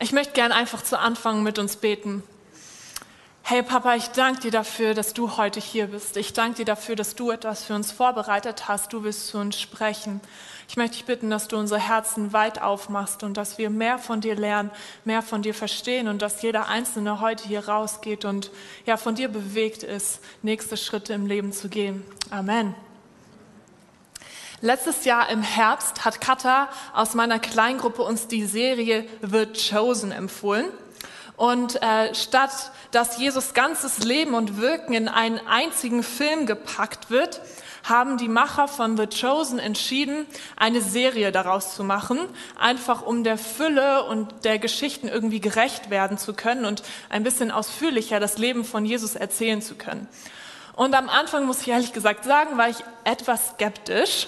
Ich möchte gern einfach zu Anfang mit uns beten. Hey Papa, ich danke dir dafür, dass du heute hier bist. Ich danke dir dafür, dass du etwas für uns vorbereitet hast. Du willst zu uns sprechen. Ich möchte dich bitten, dass du unsere Herzen weit aufmachst und dass wir mehr von dir lernen, mehr von dir verstehen und dass jeder Einzelne heute hier rausgeht und ja von dir bewegt ist, nächste Schritte im Leben zu gehen. Amen. Letztes Jahr im Herbst hat Katha aus meiner Kleingruppe uns die Serie The Chosen empfohlen. Und äh, statt dass Jesus ganzes Leben und Wirken in einen einzigen Film gepackt wird, haben die Macher von The Chosen entschieden, eine Serie daraus zu machen, einfach um der Fülle und der Geschichten irgendwie gerecht werden zu können und ein bisschen ausführlicher das Leben von Jesus erzählen zu können. Und am Anfang muss ich ehrlich gesagt sagen, war ich etwas skeptisch,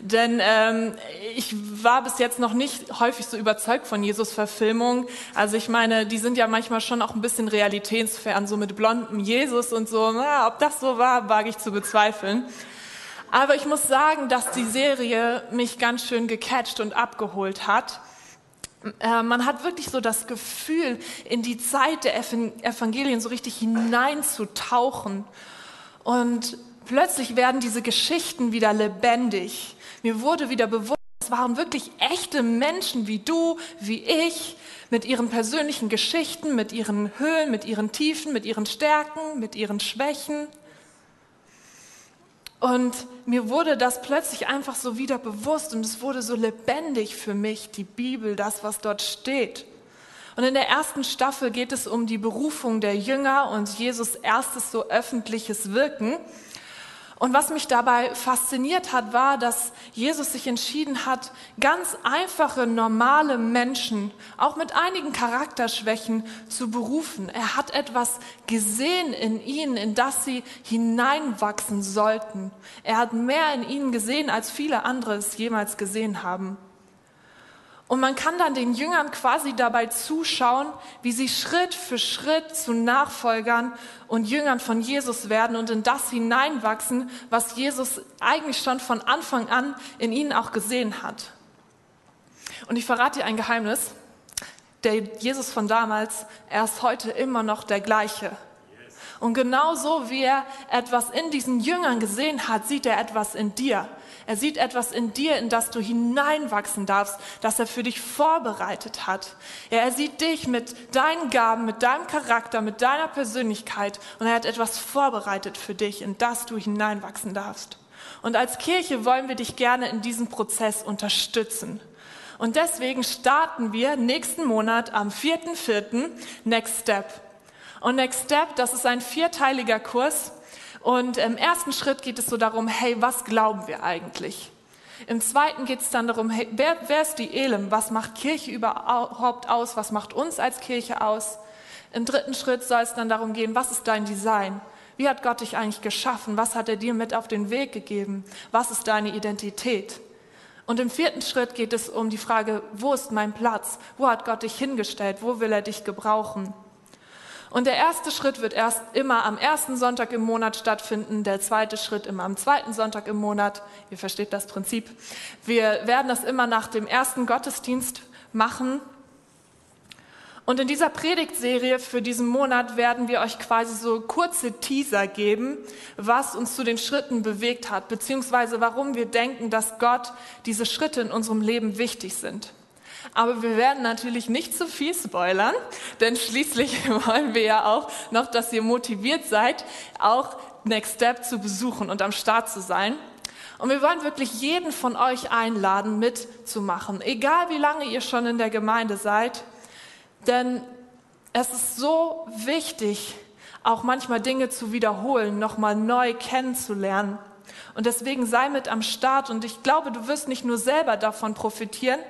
denn ähm, ich war bis jetzt noch nicht häufig so überzeugt von Jesus-Verfilmungen. Also ich meine, die sind ja manchmal schon auch ein bisschen realitätsfern, so mit blondem Jesus und so. Na, ob das so war, wage ich zu bezweifeln. Aber ich muss sagen, dass die Serie mich ganz schön gecatcht und abgeholt hat. Äh, man hat wirklich so das Gefühl, in die Zeit der Evangelien so richtig hineinzutauchen. Und plötzlich werden diese Geschichten wieder lebendig. Mir wurde wieder bewusst, es waren wirklich echte Menschen wie du, wie ich, mit ihren persönlichen Geschichten, mit ihren Höhen, mit ihren Tiefen, mit ihren Stärken, mit ihren Schwächen. Und mir wurde das plötzlich einfach so wieder bewusst und es wurde so lebendig für mich, die Bibel, das, was dort steht. Und in der ersten Staffel geht es um die Berufung der Jünger und Jesus erstes so öffentliches Wirken. Und was mich dabei fasziniert hat, war, dass Jesus sich entschieden hat, ganz einfache, normale Menschen, auch mit einigen Charakterschwächen, zu berufen. Er hat etwas gesehen in ihnen, in das sie hineinwachsen sollten. Er hat mehr in ihnen gesehen, als viele andere es jemals gesehen haben. Und man kann dann den Jüngern quasi dabei zuschauen, wie sie Schritt für Schritt zu Nachfolgern und Jüngern von Jesus werden und in das hineinwachsen, was Jesus eigentlich schon von Anfang an in ihnen auch gesehen hat. Und ich verrate dir ein Geheimnis. Der Jesus von damals, er ist heute immer noch der gleiche. Und genauso wie er etwas in diesen Jüngern gesehen hat, sieht er etwas in dir. Er sieht etwas in dir, in das du hineinwachsen darfst, das er für dich vorbereitet hat. Ja, er sieht dich mit deinen Gaben, mit deinem Charakter, mit deiner Persönlichkeit und er hat etwas vorbereitet für dich, in das du hineinwachsen darfst. Und als Kirche wollen wir dich gerne in diesem Prozess unterstützen. Und deswegen starten wir nächsten Monat am 4.4. Next Step. Und Next Step, das ist ein vierteiliger Kurs. Und im ersten Schritt geht es so darum, hey, was glauben wir eigentlich? Im zweiten geht es dann darum, hey, wer, wer ist die Elim? Was macht Kirche überhaupt aus? Was macht uns als Kirche aus? Im dritten Schritt soll es dann darum gehen, was ist dein Design? Wie hat Gott dich eigentlich geschaffen? Was hat er dir mit auf den Weg gegeben? Was ist deine Identität? Und im vierten Schritt geht es um die Frage, wo ist mein Platz? Wo hat Gott dich hingestellt? Wo will er dich gebrauchen? Und der erste Schritt wird erst immer am ersten Sonntag im Monat stattfinden, der zweite Schritt immer am zweiten Sonntag im Monat. Ihr versteht das Prinzip. Wir werden das immer nach dem ersten Gottesdienst machen. Und in dieser Predigtserie für diesen Monat werden wir euch quasi so kurze Teaser geben, was uns zu den Schritten bewegt hat, beziehungsweise warum wir denken, dass Gott diese Schritte in unserem Leben wichtig sind. Aber wir werden natürlich nicht zu viel spoilern, denn schließlich wollen wir ja auch noch, dass ihr motiviert seid, auch Next Step zu besuchen und am Start zu sein. Und wir wollen wirklich jeden von euch einladen, mitzumachen, egal wie lange ihr schon in der Gemeinde seid. Denn es ist so wichtig, auch manchmal Dinge zu wiederholen, nochmal neu kennenzulernen. Und deswegen sei mit am Start. Und ich glaube, du wirst nicht nur selber davon profitieren,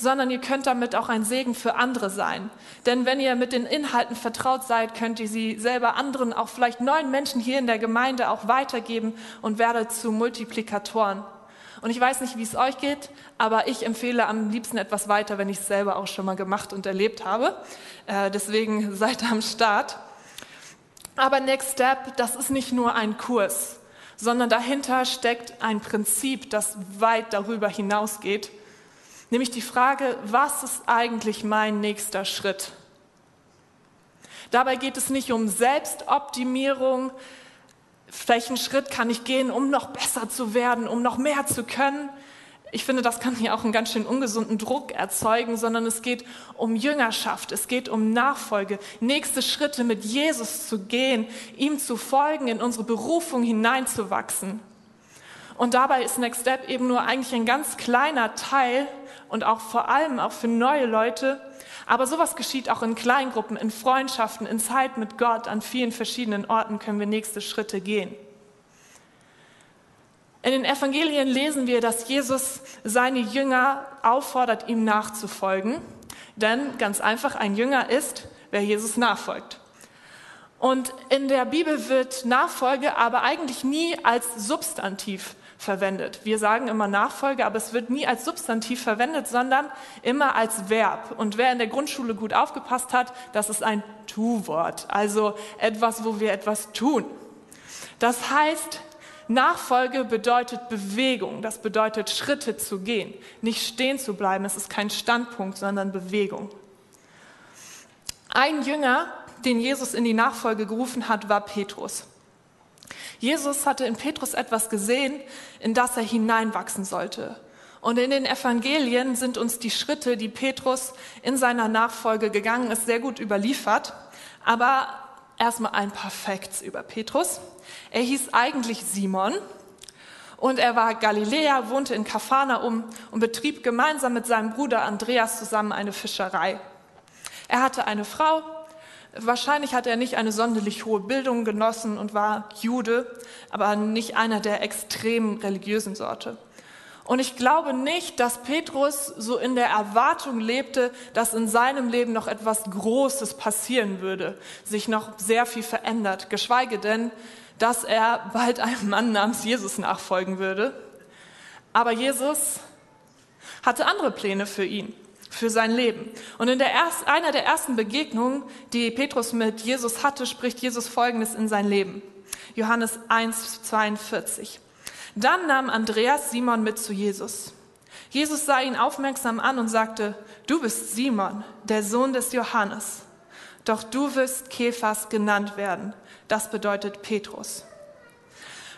sondern ihr könnt damit auch ein Segen für andere sein. Denn wenn ihr mit den Inhalten vertraut seid, könnt ihr sie selber anderen, auch vielleicht neuen Menschen hier in der Gemeinde auch weitergeben und werdet zu Multiplikatoren. Und ich weiß nicht, wie es euch geht, aber ich empfehle am liebsten etwas weiter, wenn ich es selber auch schon mal gemacht und erlebt habe. Äh, deswegen seid am Start. Aber Next Step, das ist nicht nur ein Kurs, sondern dahinter steckt ein Prinzip, das weit darüber hinausgeht. Nämlich die Frage, was ist eigentlich mein nächster Schritt? Dabei geht es nicht um Selbstoptimierung. Welchen Schritt kann ich gehen, um noch besser zu werden, um noch mehr zu können? Ich finde, das kann hier auch einen ganz schön ungesunden Druck erzeugen, sondern es geht um Jüngerschaft, es geht um Nachfolge, nächste Schritte mit Jesus zu gehen, ihm zu folgen, in unsere Berufung hineinzuwachsen. Und dabei ist Next Step eben nur eigentlich ein ganz kleiner Teil und auch vor allem auch für neue Leute. Aber sowas geschieht auch in Kleingruppen, in Freundschaften, in Zeit mit Gott. An vielen verschiedenen Orten können wir nächste Schritte gehen. In den Evangelien lesen wir, dass Jesus seine Jünger auffordert, ihm nachzufolgen. Denn ganz einfach, ein Jünger ist, wer Jesus nachfolgt. Und in der Bibel wird Nachfolge aber eigentlich nie als Substantiv verwendet. Wir sagen immer Nachfolge, aber es wird nie als Substantiv verwendet, sondern immer als Verb. Und wer in der Grundschule gut aufgepasst hat, das ist ein Tu-Wort, also etwas, wo wir etwas tun. Das heißt, Nachfolge bedeutet Bewegung, das bedeutet Schritte zu gehen, nicht stehen zu bleiben. Es ist kein Standpunkt, sondern Bewegung. Ein Jünger, den Jesus in die Nachfolge gerufen hat, war Petrus. Jesus hatte in Petrus etwas gesehen, in das er hineinwachsen sollte. Und in den Evangelien sind uns die Schritte, die Petrus in seiner Nachfolge gegangen ist, sehr gut überliefert. Aber erstmal ein paar Facts über Petrus. Er hieß eigentlich Simon und er war Galiläer, wohnte in Kapharnaum und betrieb gemeinsam mit seinem Bruder Andreas zusammen eine Fischerei. Er hatte eine Frau, wahrscheinlich hat er nicht eine sonderlich hohe Bildung genossen und war Jude, aber nicht einer der extrem religiösen Sorte. Und ich glaube nicht, dass Petrus so in der Erwartung lebte, dass in seinem Leben noch etwas Großes passieren würde, sich noch sehr viel verändert, geschweige denn, dass er bald einem Mann namens Jesus nachfolgen würde. Aber Jesus hatte andere Pläne für ihn, für sein Leben. Und in der erst, einer der ersten Begegnungen, die Petrus mit Jesus hatte, spricht Jesus Folgendes in sein Leben. Johannes 1, 42. Dann nahm Andreas Simon mit zu Jesus. Jesus sah ihn aufmerksam an und sagte, du bist Simon, der Sohn des Johannes. Doch du wirst Kephas genannt werden. Das bedeutet Petrus.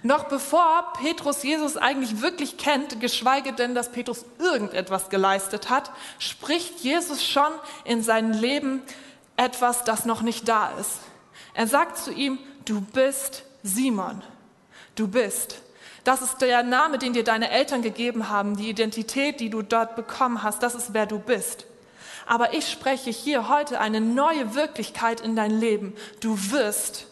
Noch bevor Petrus Jesus eigentlich wirklich kennt, geschweige denn, dass Petrus irgendetwas geleistet hat, spricht Jesus schon in seinem Leben etwas, das noch nicht da ist. Er sagt zu ihm, du bist Simon. Du bist. Das ist der Name, den dir deine Eltern gegeben haben, die Identität, die du dort bekommen hast. Das ist wer du bist. Aber ich spreche hier heute eine neue Wirklichkeit in dein Leben. Du wirst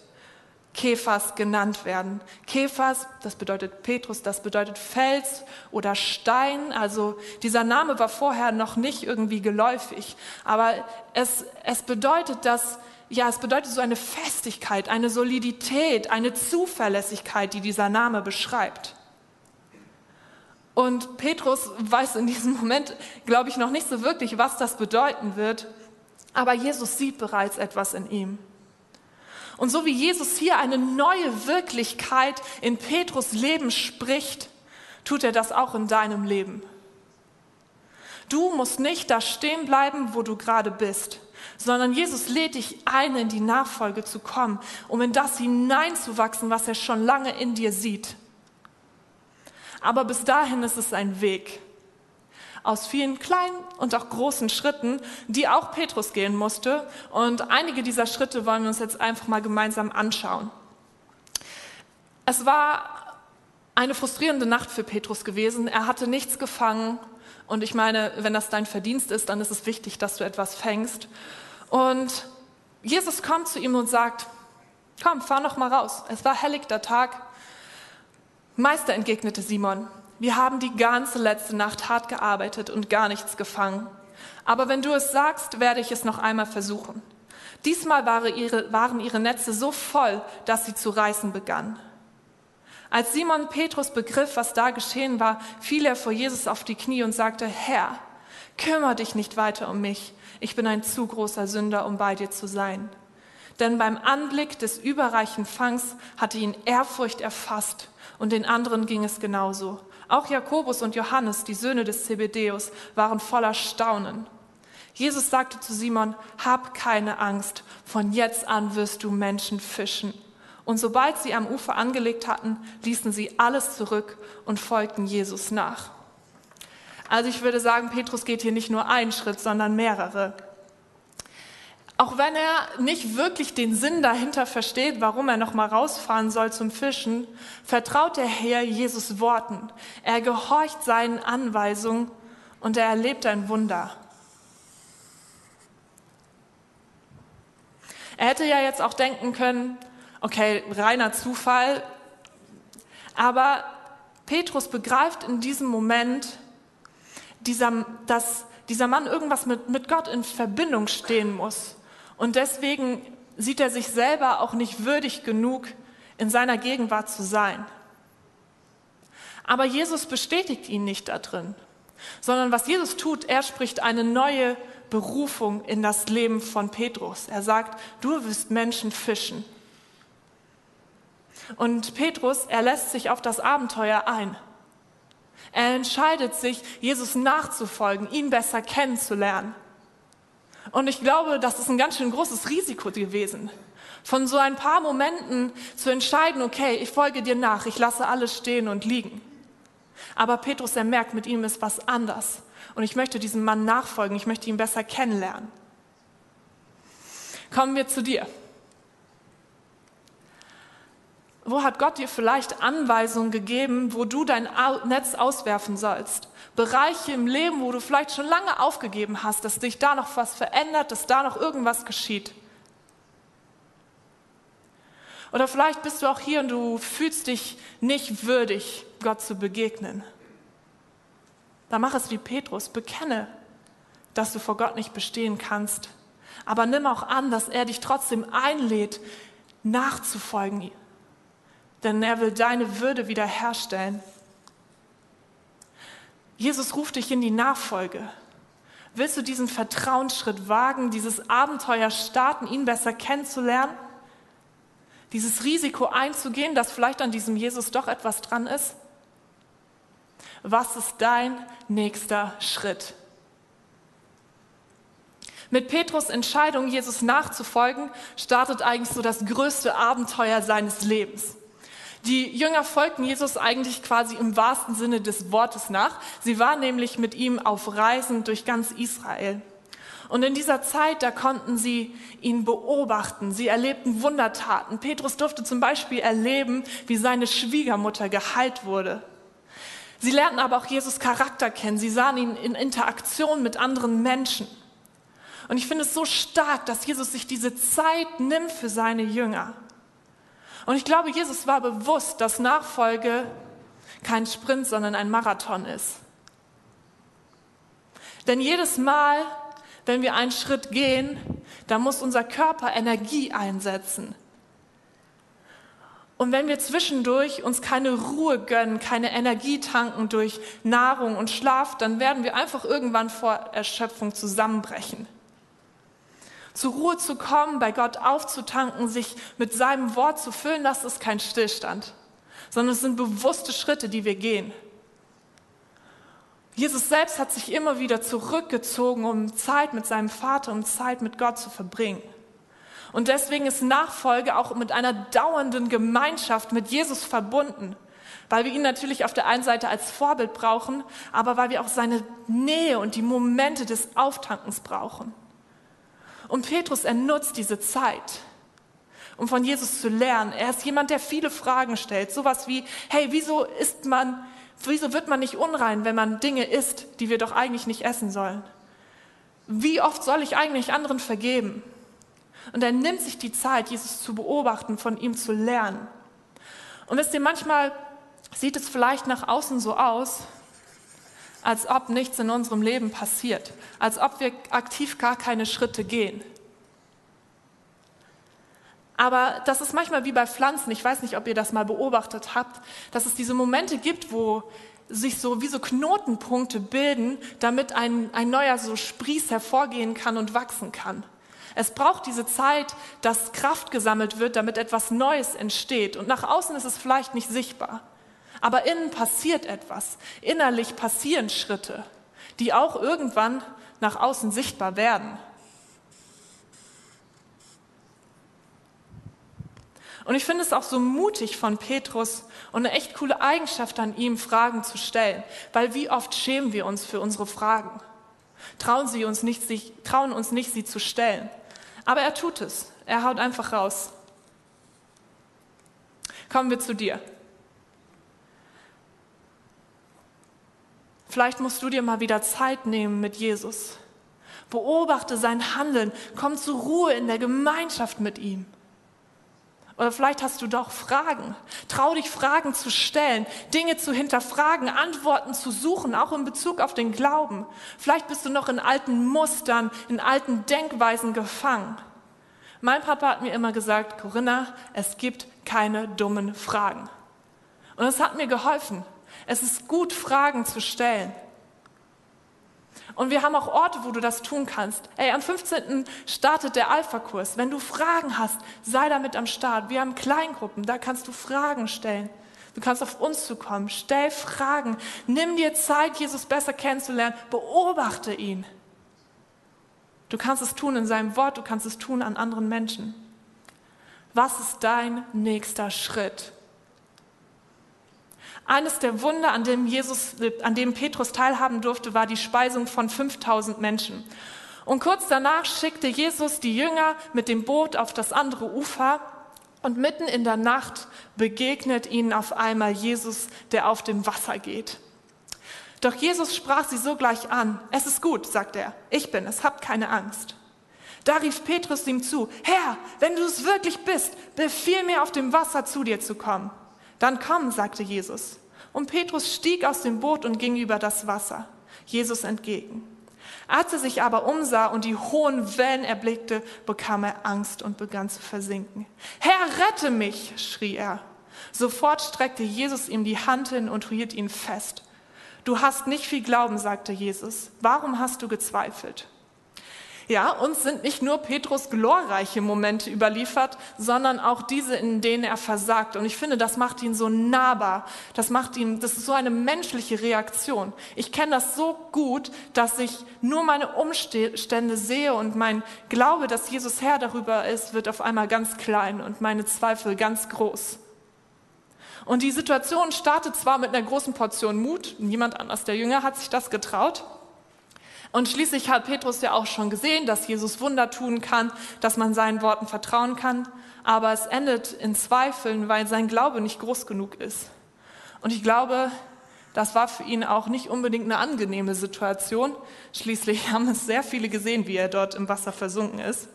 Kephas genannt werden. Kephas, das bedeutet Petrus, das bedeutet Fels oder Stein. Also dieser Name war vorher noch nicht irgendwie geläufig. Aber es, es bedeutet, dass ja, es bedeutet so eine Festigkeit, eine Solidität, eine Zuverlässigkeit, die dieser Name beschreibt. Und Petrus weiß in diesem Moment, glaube ich, noch nicht so wirklich, was das bedeuten wird. Aber Jesus sieht bereits etwas in ihm. Und so wie Jesus hier eine neue Wirklichkeit in Petrus Leben spricht, tut er das auch in deinem Leben. Du musst nicht da stehen bleiben, wo du gerade bist sondern Jesus lädt dich ein, in die Nachfolge zu kommen, um in das hineinzuwachsen, was er schon lange in dir sieht. Aber bis dahin ist es ein Weg aus vielen kleinen und auch großen Schritten, die auch Petrus gehen musste. Und einige dieser Schritte wollen wir uns jetzt einfach mal gemeinsam anschauen. Es war eine frustrierende Nacht für Petrus gewesen. Er hatte nichts gefangen. Und ich meine, wenn das dein Verdienst ist, dann ist es wichtig, dass du etwas fängst. Und Jesus kommt zu ihm und sagt, komm, fahr noch mal raus. Es war helligter Tag. Meister, entgegnete Simon, wir haben die ganze letzte Nacht hart gearbeitet und gar nichts gefangen. Aber wenn du es sagst, werde ich es noch einmal versuchen. Diesmal waren ihre, Netze so voll, dass sie zu reißen begannen. Als Simon Petrus begriff, was da geschehen war, fiel er vor Jesus auf die Knie und sagte, Herr, kümmere dich nicht weiter um mich ich bin ein zu großer Sünder, um bei dir zu sein. Denn beim Anblick des überreichen Fangs hatte ihn Ehrfurcht erfasst und den anderen ging es genauso. Auch Jakobus und Johannes, die Söhne des Zebedeus, waren voller Staunen. Jesus sagte zu Simon, hab keine Angst, von jetzt an wirst du Menschen fischen. Und sobald sie am Ufer angelegt hatten, ließen sie alles zurück und folgten Jesus nach. Also ich würde sagen, Petrus geht hier nicht nur einen Schritt, sondern mehrere. Auch wenn er nicht wirklich den Sinn dahinter versteht, warum er noch mal rausfahren soll zum Fischen, vertraut der Herr Jesus Worten. Er gehorcht seinen Anweisungen und er erlebt ein Wunder. Er hätte ja jetzt auch denken können, okay, reiner Zufall, aber Petrus begreift in diesem Moment, dieser, dass dieser Mann irgendwas mit, mit Gott in Verbindung stehen muss. Und deswegen sieht er sich selber auch nicht würdig genug, in seiner Gegenwart zu sein. Aber Jesus bestätigt ihn nicht da drin, sondern was Jesus tut, er spricht eine neue Berufung in das Leben von Petrus. Er sagt, du wirst Menschen fischen. Und Petrus, er lässt sich auf das Abenteuer ein. Er entscheidet sich, Jesus nachzufolgen, ihn besser kennenzulernen. Und ich glaube, das ist ein ganz schön großes Risiko gewesen. Von so ein paar Momenten zu entscheiden, okay, ich folge dir nach, ich lasse alles stehen und liegen. Aber Petrus, er merkt, mit ihm ist was anders. Und ich möchte diesem Mann nachfolgen, ich möchte ihn besser kennenlernen. Kommen wir zu dir. Wo hat Gott dir vielleicht Anweisungen gegeben, wo du dein Netz auswerfen sollst? Bereiche im Leben, wo du vielleicht schon lange aufgegeben hast, dass dich da noch was verändert, dass da noch irgendwas geschieht. Oder vielleicht bist du auch hier und du fühlst dich nicht würdig, Gott zu begegnen. Da mach es wie Petrus, bekenne, dass du vor Gott nicht bestehen kannst. Aber nimm auch an, dass er dich trotzdem einlädt, nachzufolgen, denn er will deine Würde wiederherstellen. Jesus ruft dich in die Nachfolge. Willst du diesen Vertrauensschritt wagen, dieses Abenteuer starten, ihn besser kennenzulernen? Dieses Risiko einzugehen, dass vielleicht an diesem Jesus doch etwas dran ist? Was ist dein nächster Schritt? Mit Petrus Entscheidung, Jesus nachzufolgen, startet eigentlich so das größte Abenteuer seines Lebens. Die Jünger folgten Jesus eigentlich quasi im wahrsten Sinne des Wortes nach. Sie waren nämlich mit ihm auf Reisen durch ganz Israel. Und in dieser Zeit, da konnten sie ihn beobachten. Sie erlebten Wundertaten. Petrus durfte zum Beispiel erleben, wie seine Schwiegermutter geheilt wurde. Sie lernten aber auch Jesus Charakter kennen. Sie sahen ihn in Interaktion mit anderen Menschen. Und ich finde es so stark, dass Jesus sich diese Zeit nimmt für seine Jünger. Und ich glaube, Jesus war bewusst, dass Nachfolge kein Sprint, sondern ein Marathon ist. Denn jedes Mal, wenn wir einen Schritt gehen, da muss unser Körper Energie einsetzen. Und wenn wir zwischendurch uns keine Ruhe gönnen, keine Energie tanken durch Nahrung und Schlaf, dann werden wir einfach irgendwann vor Erschöpfung zusammenbrechen zur Ruhe zu kommen, bei Gott aufzutanken, sich mit seinem Wort zu füllen, das ist kein Stillstand, sondern es sind bewusste Schritte, die wir gehen. Jesus selbst hat sich immer wieder zurückgezogen, um Zeit mit seinem Vater, um Zeit mit Gott zu verbringen. Und deswegen ist Nachfolge auch mit einer dauernden Gemeinschaft mit Jesus verbunden, weil wir ihn natürlich auf der einen Seite als Vorbild brauchen, aber weil wir auch seine Nähe und die Momente des Auftankens brauchen. Und Petrus, er nutzt diese Zeit, um von Jesus zu lernen. Er ist jemand, der viele Fragen stellt. Sowas wie, hey, wieso isst man, wieso wird man nicht unrein, wenn man Dinge isst, die wir doch eigentlich nicht essen sollen? Wie oft soll ich eigentlich anderen vergeben? Und er nimmt sich die Zeit, Jesus zu beobachten, von ihm zu lernen. Und wisst ihr, manchmal sieht es vielleicht nach außen so aus, als ob nichts in unserem Leben passiert, als ob wir aktiv gar keine Schritte gehen. Aber das ist manchmal wie bei Pflanzen, ich weiß nicht, ob ihr das mal beobachtet habt, dass es diese Momente gibt, wo sich so wie so Knotenpunkte bilden, damit ein, ein neuer so Sprieß hervorgehen kann und wachsen kann. Es braucht diese Zeit, dass Kraft gesammelt wird, damit etwas Neues entsteht. Und nach außen ist es vielleicht nicht sichtbar. Aber innen passiert etwas. Innerlich passieren Schritte, die auch irgendwann nach außen sichtbar werden. Und ich finde es auch so mutig von Petrus und eine echt coole Eigenschaft an ihm, Fragen zu stellen. Weil wie oft schämen wir uns für unsere Fragen? Trauen, sie uns nicht, sich, trauen uns nicht, sie zu stellen. Aber er tut es. Er haut einfach raus. Kommen wir zu dir. Vielleicht musst du dir mal wieder Zeit nehmen mit Jesus. Beobachte sein Handeln. Komm zur Ruhe in der Gemeinschaft mit ihm. Oder vielleicht hast du doch Fragen. Trau dich, Fragen zu stellen, Dinge zu hinterfragen, Antworten zu suchen, auch in Bezug auf den Glauben. Vielleicht bist du noch in alten Mustern, in alten Denkweisen gefangen. Mein Papa hat mir immer gesagt, Corinna, es gibt keine dummen Fragen. Und es hat mir geholfen. Es ist gut, Fragen zu stellen. Und wir haben auch Orte, wo du das tun kannst. Ey, am 15. startet der Alpha-Kurs. Wenn du Fragen hast, sei damit am Start. Wir haben Kleingruppen, da kannst du Fragen stellen. Du kannst auf uns zukommen. Stell Fragen. Nimm dir Zeit, Jesus besser kennenzulernen. Beobachte ihn. Du kannst es tun in seinem Wort, du kannst es tun an anderen Menschen. Was ist dein nächster Schritt? Eines der Wunder, an dem, Jesus, an dem Petrus teilhaben durfte, war die Speisung von 5000 Menschen. Und kurz danach schickte Jesus die Jünger mit dem Boot auf das andere Ufer und mitten in der Nacht begegnet ihnen auf einmal Jesus, der auf dem Wasser geht. Doch Jesus sprach sie sogleich an. Es ist gut, sagt er. Ich bin es, habt keine Angst. Da rief Petrus ihm zu, Herr, wenn du es wirklich bist, befiehl mir auf dem Wasser zu dir zu kommen. Dann komm, sagte Jesus. Und Petrus stieg aus dem Boot und ging über das Wasser, Jesus entgegen. Als er sich aber umsah und die hohen Wellen erblickte, bekam er Angst und begann zu versinken. Herr, rette mich, schrie er. Sofort streckte Jesus ihm die Hand hin und hielt ihn fest. Du hast nicht viel Glauben, sagte Jesus. Warum hast du gezweifelt? Ja, uns sind nicht nur Petrus glorreiche Momente überliefert, sondern auch diese, in denen er versagt. Und ich finde, das macht ihn so nahbar. Das macht ihn, das ist so eine menschliche Reaktion. Ich kenne das so gut, dass ich nur meine Umstände sehe und mein Glaube, dass Jesus Herr darüber ist, wird auf einmal ganz klein und meine Zweifel ganz groß. Und die Situation startet zwar mit einer großen Portion Mut, niemand anders der Jünger hat sich das getraut, und schließlich hat Petrus ja auch schon gesehen, dass Jesus Wunder tun kann, dass man seinen Worten vertrauen kann. Aber es endet in Zweifeln, weil sein Glaube nicht groß genug ist. Und ich glaube, das war für ihn auch nicht unbedingt eine angenehme Situation. Schließlich haben es sehr viele gesehen, wie er dort im Wasser versunken ist.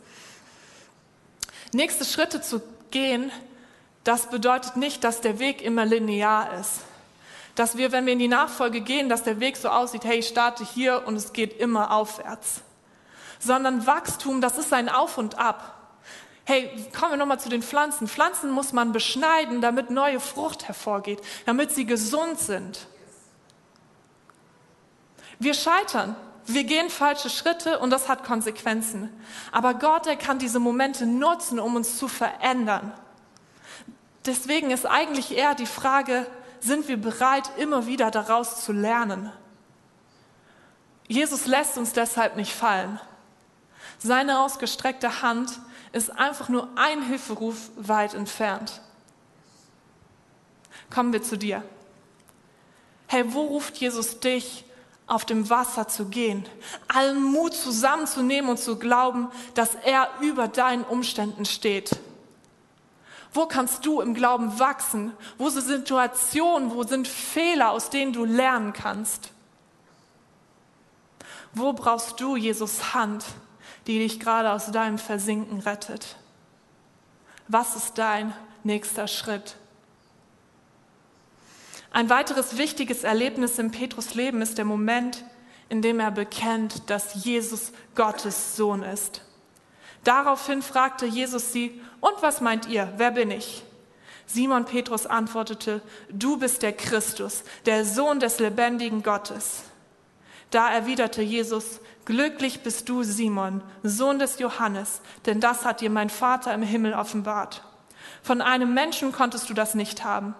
Nächste Schritte zu gehen, das bedeutet nicht, dass der Weg immer linear ist dass wir, wenn wir in die Nachfolge gehen, dass der Weg so aussieht, hey, ich starte hier und es geht immer aufwärts. Sondern Wachstum, das ist ein Auf und Ab. Hey, kommen wir nochmal zu den Pflanzen. Pflanzen muss man beschneiden, damit neue Frucht hervorgeht, damit sie gesund sind. Wir scheitern, wir gehen falsche Schritte und das hat Konsequenzen. Aber Gott, er kann diese Momente nutzen, um uns zu verändern. Deswegen ist eigentlich eher die Frage, sind wir bereit, immer wieder daraus zu lernen. Jesus lässt uns deshalb nicht fallen. Seine ausgestreckte Hand ist einfach nur ein Hilferuf weit entfernt. Kommen wir zu dir. Hey, wo ruft Jesus dich, auf dem Wasser zu gehen, allen Mut zusammenzunehmen und zu glauben, dass er über deinen Umständen steht? Wo kannst du im Glauben wachsen? Wo sind Situationen, wo sind Fehler, aus denen du lernen kannst? Wo brauchst du Jesus Hand, die dich gerade aus deinem Versinken rettet? Was ist dein nächster Schritt? Ein weiteres wichtiges Erlebnis im Petrus Leben ist der Moment, in dem er bekennt, dass Jesus Gottes Sohn ist. Daraufhin fragte Jesus sie, und was meint ihr, wer bin ich? Simon Petrus antwortete, du bist der Christus, der Sohn des lebendigen Gottes. Da erwiderte Jesus, glücklich bist du, Simon, Sohn des Johannes, denn das hat dir mein Vater im Himmel offenbart. Von einem Menschen konntest du das nicht haben.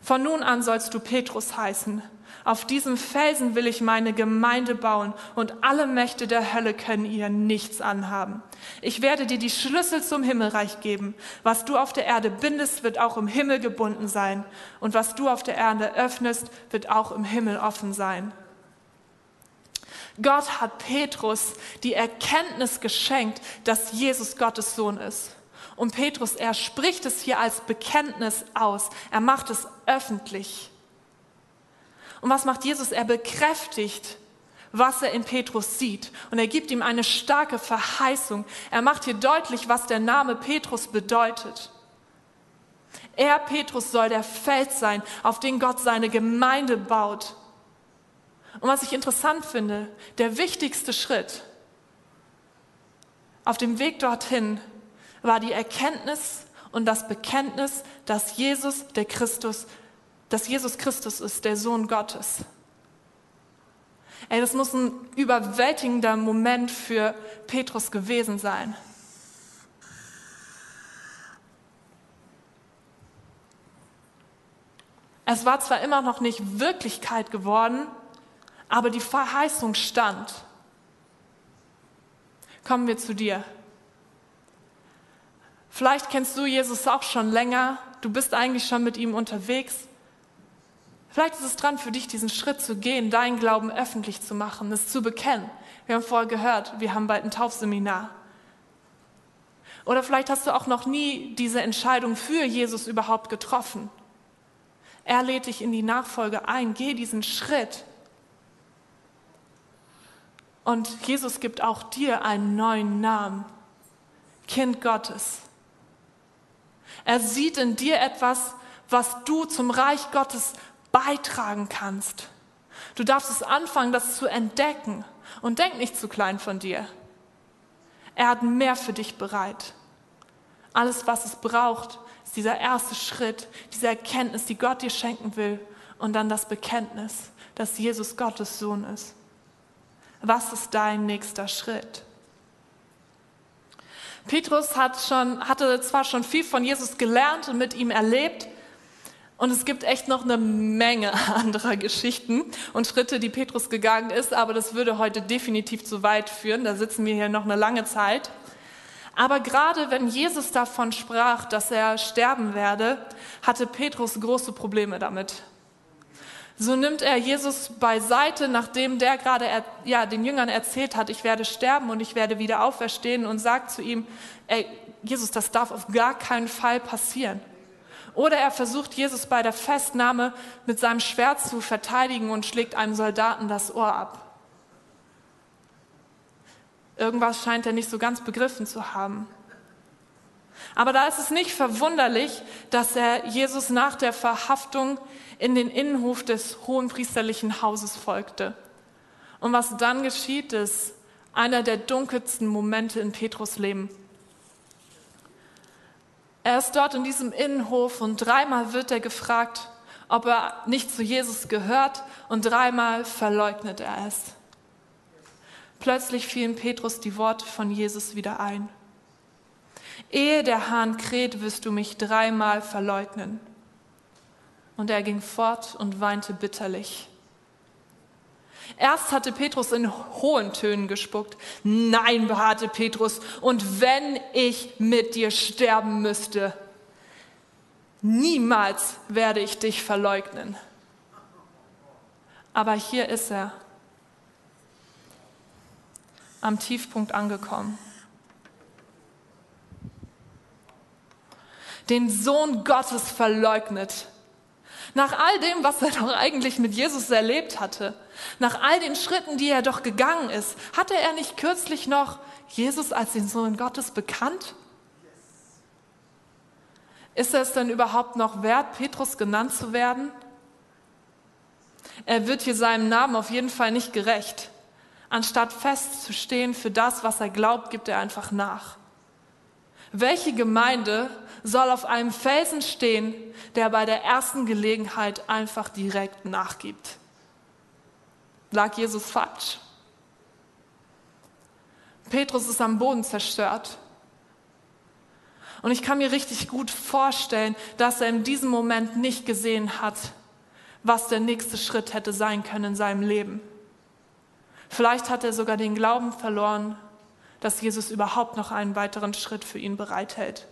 Von nun an sollst du Petrus heißen. Auf diesem Felsen will ich meine Gemeinde bauen und alle Mächte der Hölle können ihr nichts anhaben. Ich werde dir die Schlüssel zum Himmelreich geben. Was du auf der Erde bindest, wird auch im Himmel gebunden sein. Und was du auf der Erde öffnest, wird auch im Himmel offen sein. Gott hat Petrus die Erkenntnis geschenkt, dass Jesus Gottes Sohn ist. Und Petrus, er spricht es hier als Bekenntnis aus. Er macht es öffentlich. Und was macht Jesus? Er bekräftigt, was er in Petrus sieht. Und er gibt ihm eine starke Verheißung. Er macht hier deutlich, was der Name Petrus bedeutet. Er, Petrus, soll der Fels sein, auf den Gott seine Gemeinde baut. Und was ich interessant finde, der wichtigste Schritt auf dem Weg dorthin war die Erkenntnis und das Bekenntnis, dass Jesus der Christus dass Jesus Christus ist, der Sohn Gottes. Ey, das muss ein überwältigender Moment für Petrus gewesen sein. Es war zwar immer noch nicht Wirklichkeit geworden, aber die Verheißung stand. Kommen wir zu dir. Vielleicht kennst du Jesus auch schon länger, du bist eigentlich schon mit ihm unterwegs, Vielleicht ist es dran für dich, diesen Schritt zu gehen, deinen Glauben öffentlich zu machen, es zu bekennen. Wir haben vorher gehört, wir haben bald ein Taufseminar. Oder vielleicht hast du auch noch nie diese Entscheidung für Jesus überhaupt getroffen. Er lädt dich in die Nachfolge ein, geh diesen Schritt. Und Jesus gibt auch dir einen neuen Namen, Kind Gottes. Er sieht in dir etwas, was du zum Reich Gottes beitragen kannst. Du darfst es anfangen, das zu entdecken. Und denk nicht zu klein von dir. Er hat mehr für dich bereit. Alles, was es braucht, ist dieser erste Schritt, diese Erkenntnis, die Gott dir schenken will. Und dann das Bekenntnis, dass Jesus Gottes Sohn ist. Was ist dein nächster Schritt? Petrus hat schon, hatte zwar schon viel von Jesus gelernt und mit ihm erlebt, und es gibt echt noch eine Menge anderer Geschichten und Schritte, die Petrus gegangen ist, aber das würde heute definitiv zu weit führen. Da sitzen wir hier noch eine lange Zeit. Aber gerade wenn Jesus davon sprach, dass er sterben werde, hatte Petrus große Probleme damit. So nimmt er Jesus beiseite, nachdem der gerade ja, den Jüngern erzählt hat, ich werde sterben und ich werde wieder auferstehen und sagt zu ihm, ey, Jesus, das darf auf gar keinen Fall passieren. Oder er versucht Jesus bei der Festnahme mit seinem Schwert zu verteidigen und schlägt einem Soldaten das Ohr ab. Irgendwas scheint er nicht so ganz begriffen zu haben. Aber da ist es nicht verwunderlich, dass er Jesus nach der Verhaftung in den Innenhof des hohenpriesterlichen Hauses folgte. Und was dann geschieht, ist einer der dunkelsten Momente in Petrus Leben. Er ist dort in diesem Innenhof und dreimal wird er gefragt, ob er nicht zu Jesus gehört und dreimal verleugnet er es. Plötzlich fielen Petrus die Worte von Jesus wieder ein. Ehe der Hahn kräht, wirst du mich dreimal verleugnen. Und er ging fort und weinte bitterlich. Erst hatte Petrus in hohen Tönen gespuckt. Nein, beharrte Petrus, und wenn ich mit dir sterben müsste, niemals werde ich dich verleugnen. Aber hier ist er, am Tiefpunkt angekommen. Den Sohn Gottes verleugnet. Nach all dem, was er doch eigentlich mit Jesus erlebt hatte, nach all den Schritten, die er doch gegangen ist, hatte er nicht kürzlich noch Jesus als den Sohn Gottes bekannt? Ist es denn überhaupt noch wert, Petrus genannt zu werden? Er wird hier seinem Namen auf jeden Fall nicht gerecht. Anstatt festzustehen für das, was er glaubt, gibt er einfach nach. Welche Gemeinde soll auf einem Felsen stehen, der bei der ersten Gelegenheit einfach direkt nachgibt? Lag Jesus falsch? Petrus ist am Boden zerstört. Und ich kann mir richtig gut vorstellen, dass er in diesem Moment nicht gesehen hat, was der nächste Schritt hätte sein können in seinem Leben. Vielleicht hat er sogar den Glauben verloren, dass Jesus überhaupt noch einen weiteren Schritt für ihn bereithält.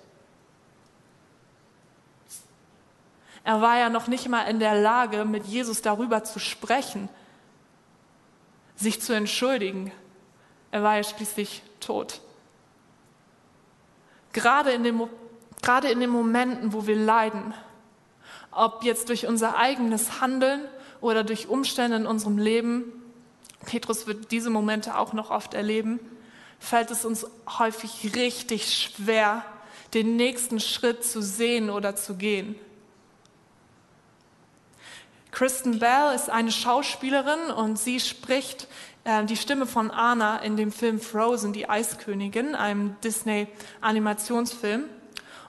Er war ja noch nicht mal in der Lage, mit Jesus darüber zu sprechen, sich zu entschuldigen. Er war ja schließlich tot. Gerade in, den, gerade in den Momenten, wo wir leiden, ob jetzt durch unser eigenes Handeln oder durch Umstände in unserem Leben, Petrus wird diese Momente auch noch oft erleben, fällt es uns häufig richtig schwer, den nächsten Schritt zu sehen oder zu gehen. Kristen Bell ist eine Schauspielerin und sie spricht äh, die Stimme von Anna in dem Film Frozen, die Eiskönigin, einem Disney-Animationsfilm.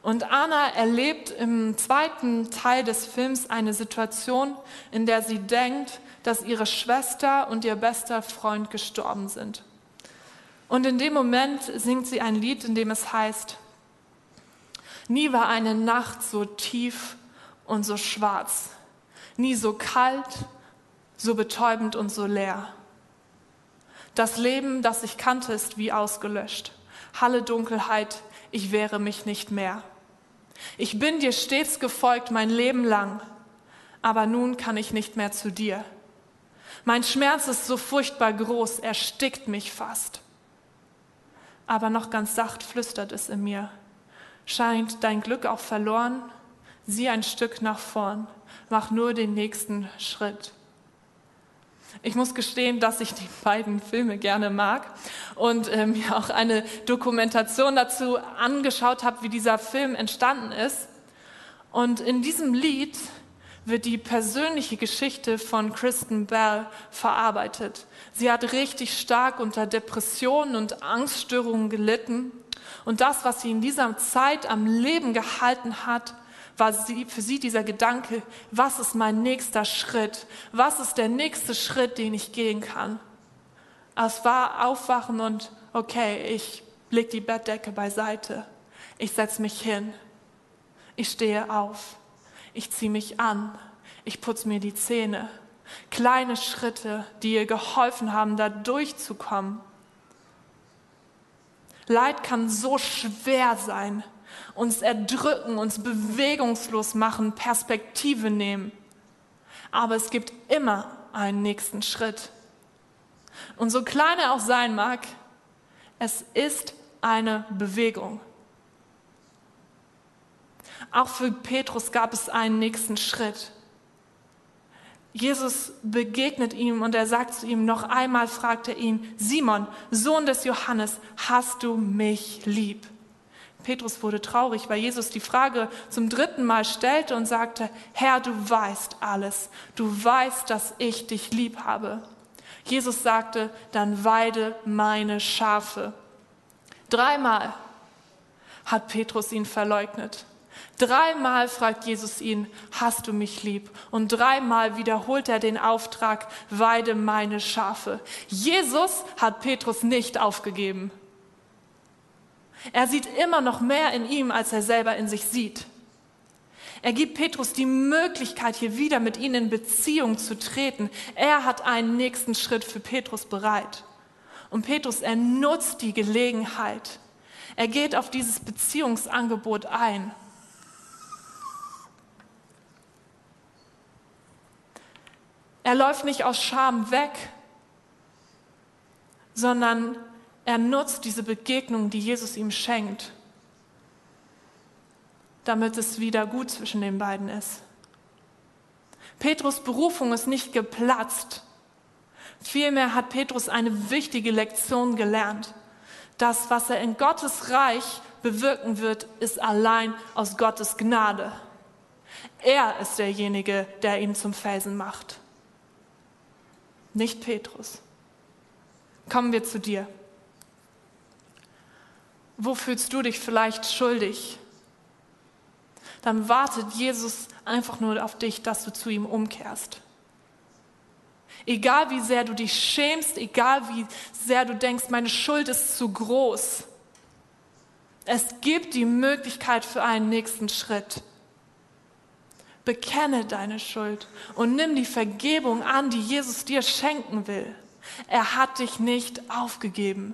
Und Anna erlebt im zweiten Teil des Films eine Situation, in der sie denkt, dass ihre Schwester und ihr bester Freund gestorben sind. Und in dem Moment singt sie ein Lied, in dem es heißt, Nie war eine Nacht so tief und so schwarz, nie so kalt, so betäubend und so leer. Das Leben, das ich kannte, ist wie ausgelöscht. Halle Dunkelheit, ich wehre mich nicht mehr. Ich bin dir stets gefolgt mein Leben lang, aber nun kann ich nicht mehr zu dir. Mein Schmerz ist so furchtbar groß, er stickt mich fast. Aber noch ganz sacht flüstert es in mir. Scheint dein Glück auch verloren? Sieh ein Stück nach vorn, mach nur den nächsten Schritt. Ich muss gestehen, dass ich die beiden Filme gerne mag und äh, mir auch eine Dokumentation dazu angeschaut habe, wie dieser Film entstanden ist. Und in diesem Lied wird die persönliche Geschichte von Kristen Bell verarbeitet. Sie hat richtig stark unter Depressionen und Angststörungen gelitten. Und das, was sie in dieser Zeit am Leben gehalten hat, war sie, für sie dieser Gedanke, was ist mein nächster Schritt? Was ist der nächste Schritt, den ich gehen kann? Es war Aufwachen und, okay, ich leg die Bettdecke beiseite. Ich setze mich hin. Ich stehe auf. Ich ziehe mich an. Ich putze mir die Zähne. Kleine Schritte, die ihr geholfen haben, da durchzukommen. Leid kann so schwer sein uns erdrücken, uns bewegungslos machen, Perspektive nehmen. Aber es gibt immer einen nächsten Schritt. Und so klein er auch sein mag, es ist eine Bewegung. Auch für Petrus gab es einen nächsten Schritt. Jesus begegnet ihm und er sagt zu ihm, noch einmal fragt er ihn, Simon, Sohn des Johannes, hast du mich lieb? Petrus wurde traurig, weil Jesus die Frage zum dritten Mal stellte und sagte, Herr, du weißt alles, du weißt, dass ich dich lieb habe. Jesus sagte, dann weide meine Schafe. Dreimal hat Petrus ihn verleugnet. Dreimal fragt Jesus ihn, hast du mich lieb? Und dreimal wiederholt er den Auftrag, weide meine Schafe. Jesus hat Petrus nicht aufgegeben. Er sieht immer noch mehr in ihm, als er selber in sich sieht. Er gibt Petrus die Möglichkeit, hier wieder mit ihnen in Beziehung zu treten. Er hat einen nächsten Schritt für Petrus bereit. Und Petrus, er nutzt die Gelegenheit. Er geht auf dieses Beziehungsangebot ein. Er läuft nicht aus Scham weg, sondern er nutzt diese Begegnung, die Jesus ihm schenkt, damit es wieder gut zwischen den beiden ist. Petrus Berufung ist nicht geplatzt. Vielmehr hat Petrus eine wichtige Lektion gelernt. Das, was er in Gottes Reich bewirken wird, ist allein aus Gottes Gnade. Er ist derjenige, der ihn zum Felsen macht. Nicht Petrus. Kommen wir zu dir. Wo fühlst du dich vielleicht schuldig? Dann wartet Jesus einfach nur auf dich, dass du zu ihm umkehrst. Egal wie sehr du dich schämst, egal wie sehr du denkst, meine Schuld ist zu groß. Es gibt die Möglichkeit für einen nächsten Schritt. Bekenne deine Schuld und nimm die Vergebung an, die Jesus dir schenken will. Er hat dich nicht aufgegeben.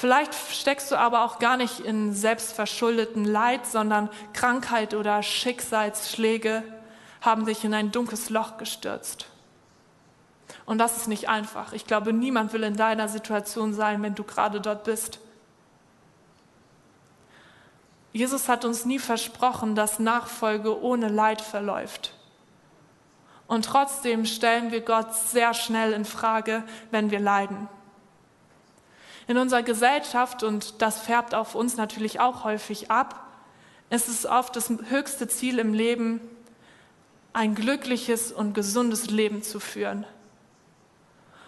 Vielleicht steckst du aber auch gar nicht in selbstverschuldeten Leid, sondern Krankheit oder Schicksalsschläge haben dich in ein dunkles Loch gestürzt. Und das ist nicht einfach. Ich glaube, niemand will in deiner Situation sein, wenn du gerade dort bist. Jesus hat uns nie versprochen, dass Nachfolge ohne Leid verläuft. Und trotzdem stellen wir Gott sehr schnell in Frage, wenn wir leiden. In unserer Gesellschaft, und das färbt auf uns natürlich auch häufig ab, ist es oft das höchste Ziel im Leben, ein glückliches und gesundes Leben zu führen.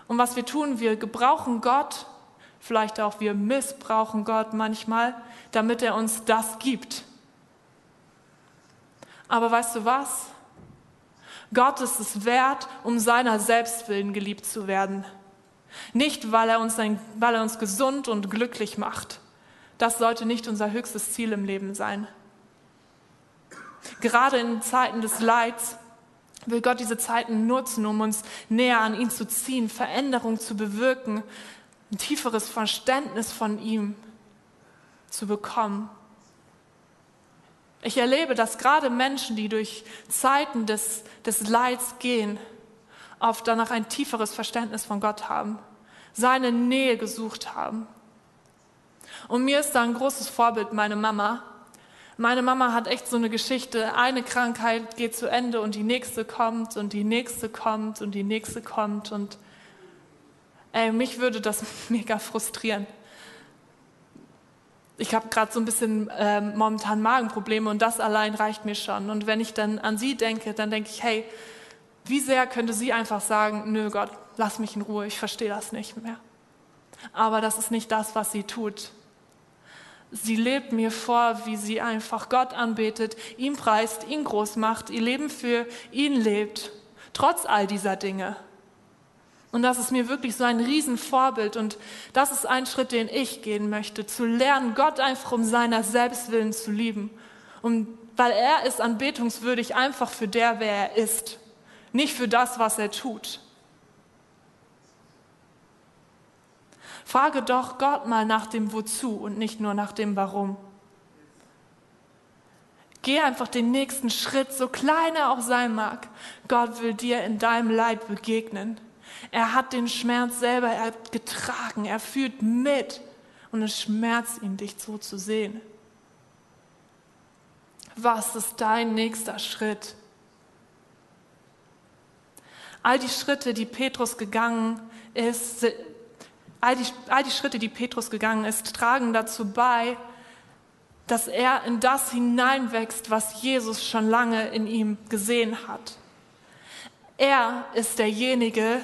Und was wir tun, wir gebrauchen Gott, vielleicht auch wir missbrauchen Gott manchmal, damit er uns das gibt. Aber weißt du was? Gott ist es wert, um seiner selbst willen geliebt zu werden. Nicht, weil er, uns ein, weil er uns gesund und glücklich macht. Das sollte nicht unser höchstes Ziel im Leben sein. Gerade in Zeiten des Leids will Gott diese Zeiten nutzen, um uns näher an ihn zu ziehen, Veränderung zu bewirken, ein tieferes Verständnis von ihm zu bekommen. Ich erlebe, dass gerade Menschen, die durch Zeiten des, des Leids gehen, oft danach ein tieferes Verständnis von Gott haben, seine Nähe gesucht haben. Und mir ist da ein großes Vorbild meine Mama. Meine Mama hat echt so eine Geschichte, eine Krankheit geht zu Ende und die nächste kommt und die nächste kommt und die nächste kommt und ey, mich würde das mega frustrieren. Ich habe gerade so ein bisschen äh, momentan Magenprobleme und das allein reicht mir schon. Und wenn ich dann an sie denke, dann denke ich, hey, wie sehr könnte sie einfach sagen, nö Gott, lass mich in Ruhe, ich verstehe das nicht mehr. Aber das ist nicht das, was sie tut. Sie lebt mir vor, wie sie einfach Gott anbetet, ihn preist, ihn groß macht, ihr Leben für ihn lebt, trotz all dieser Dinge. Und das ist mir wirklich so ein Riesenvorbild. Und das ist ein Schritt, den ich gehen möchte, zu lernen, Gott einfach um seiner Selbstwillen zu lieben. Und weil er ist anbetungswürdig einfach für der, wer er ist nicht für das, was er tut. Frage doch Gott mal nach dem Wozu und nicht nur nach dem Warum. Geh einfach den nächsten Schritt, so klein er auch sein mag. Gott will dir in deinem Leid begegnen. Er hat den Schmerz selber getragen, er fühlt mit und es schmerzt ihn, dich so zu sehen. Was ist dein nächster Schritt? All die Schritte, die Petrus gegangen ist, all die, all die Schritte, die Petrus gegangen ist, tragen dazu bei, dass er in das hineinwächst, was Jesus schon lange in ihm gesehen hat. Er ist derjenige,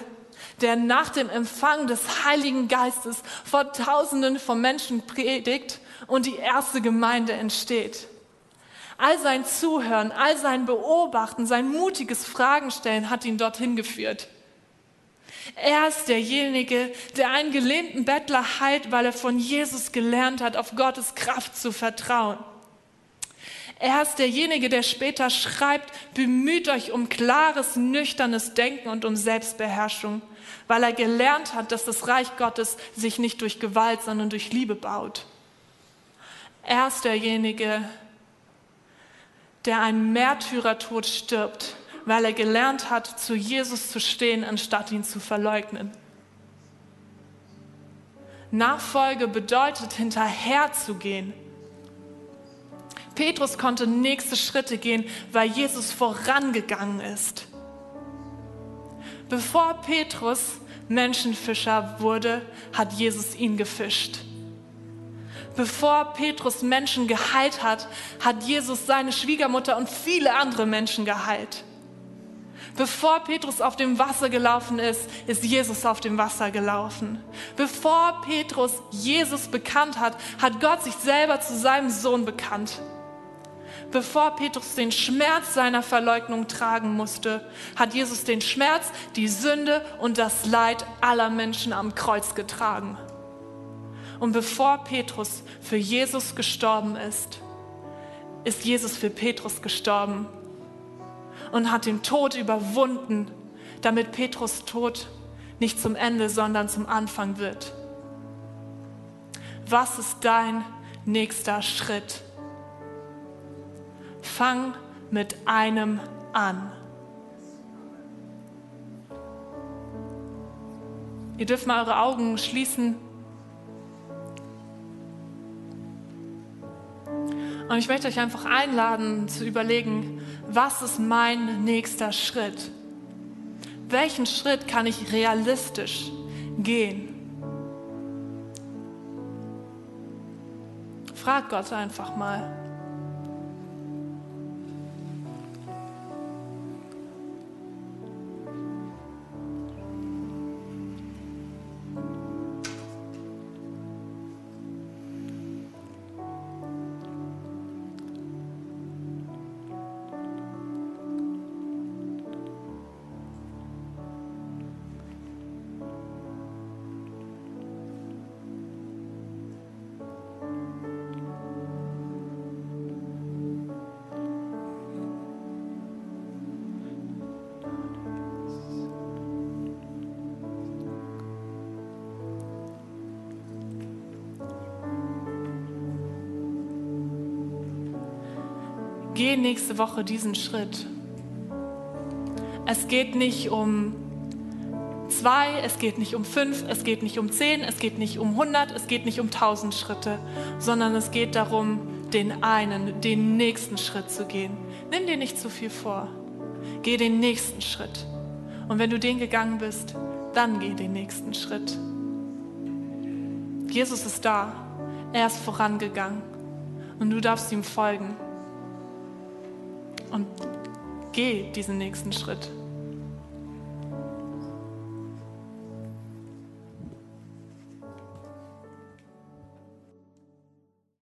der nach dem Empfang des Heiligen Geistes vor Tausenden von Menschen predigt und die erste Gemeinde entsteht. All sein Zuhören, all sein Beobachten, sein mutiges Fragenstellen hat ihn dorthin geführt. Er ist derjenige, der einen gelähmten Bettler heilt, weil er von Jesus gelernt hat, auf Gottes Kraft zu vertrauen. Er ist derjenige, der später schreibt, bemüht euch um klares, nüchternes Denken und um Selbstbeherrschung, weil er gelernt hat, dass das Reich Gottes sich nicht durch Gewalt, sondern durch Liebe baut. Er ist derjenige, der einen Märtyrertod stirbt, weil er gelernt hat, zu Jesus zu stehen, anstatt ihn zu verleugnen. Nachfolge bedeutet, hinterherzugehen. Petrus konnte nächste Schritte gehen, weil Jesus vorangegangen ist. Bevor Petrus Menschenfischer wurde, hat Jesus ihn gefischt. Bevor Petrus Menschen geheilt hat, hat Jesus seine Schwiegermutter und viele andere Menschen geheilt. Bevor Petrus auf dem Wasser gelaufen ist, ist Jesus auf dem Wasser gelaufen. Bevor Petrus Jesus bekannt hat, hat Gott sich selber zu seinem Sohn bekannt. Bevor Petrus den Schmerz seiner Verleugnung tragen musste, hat Jesus den Schmerz, die Sünde und das Leid aller Menschen am Kreuz getragen. Und bevor Petrus für Jesus gestorben ist, ist Jesus für Petrus gestorben und hat den Tod überwunden, damit Petrus Tod nicht zum Ende, sondern zum Anfang wird. Was ist dein nächster Schritt? Fang mit einem an. Ihr dürft mal eure Augen schließen. Und ich möchte euch einfach einladen zu überlegen, was ist mein nächster Schritt? Welchen Schritt kann ich realistisch gehen? Frag Gott einfach mal. Geh nächste Woche diesen Schritt. Es geht nicht um zwei, es geht nicht um fünf, es geht nicht um zehn, es geht nicht um hundert, es geht nicht um tausend Schritte, sondern es geht darum, den einen, den nächsten Schritt zu gehen. Nimm dir nicht zu viel vor. Geh den nächsten Schritt. Und wenn du den gegangen bist, dann geh den nächsten Schritt. Jesus ist da. Er ist vorangegangen. Und du darfst ihm folgen und geh diesen nächsten Schritt.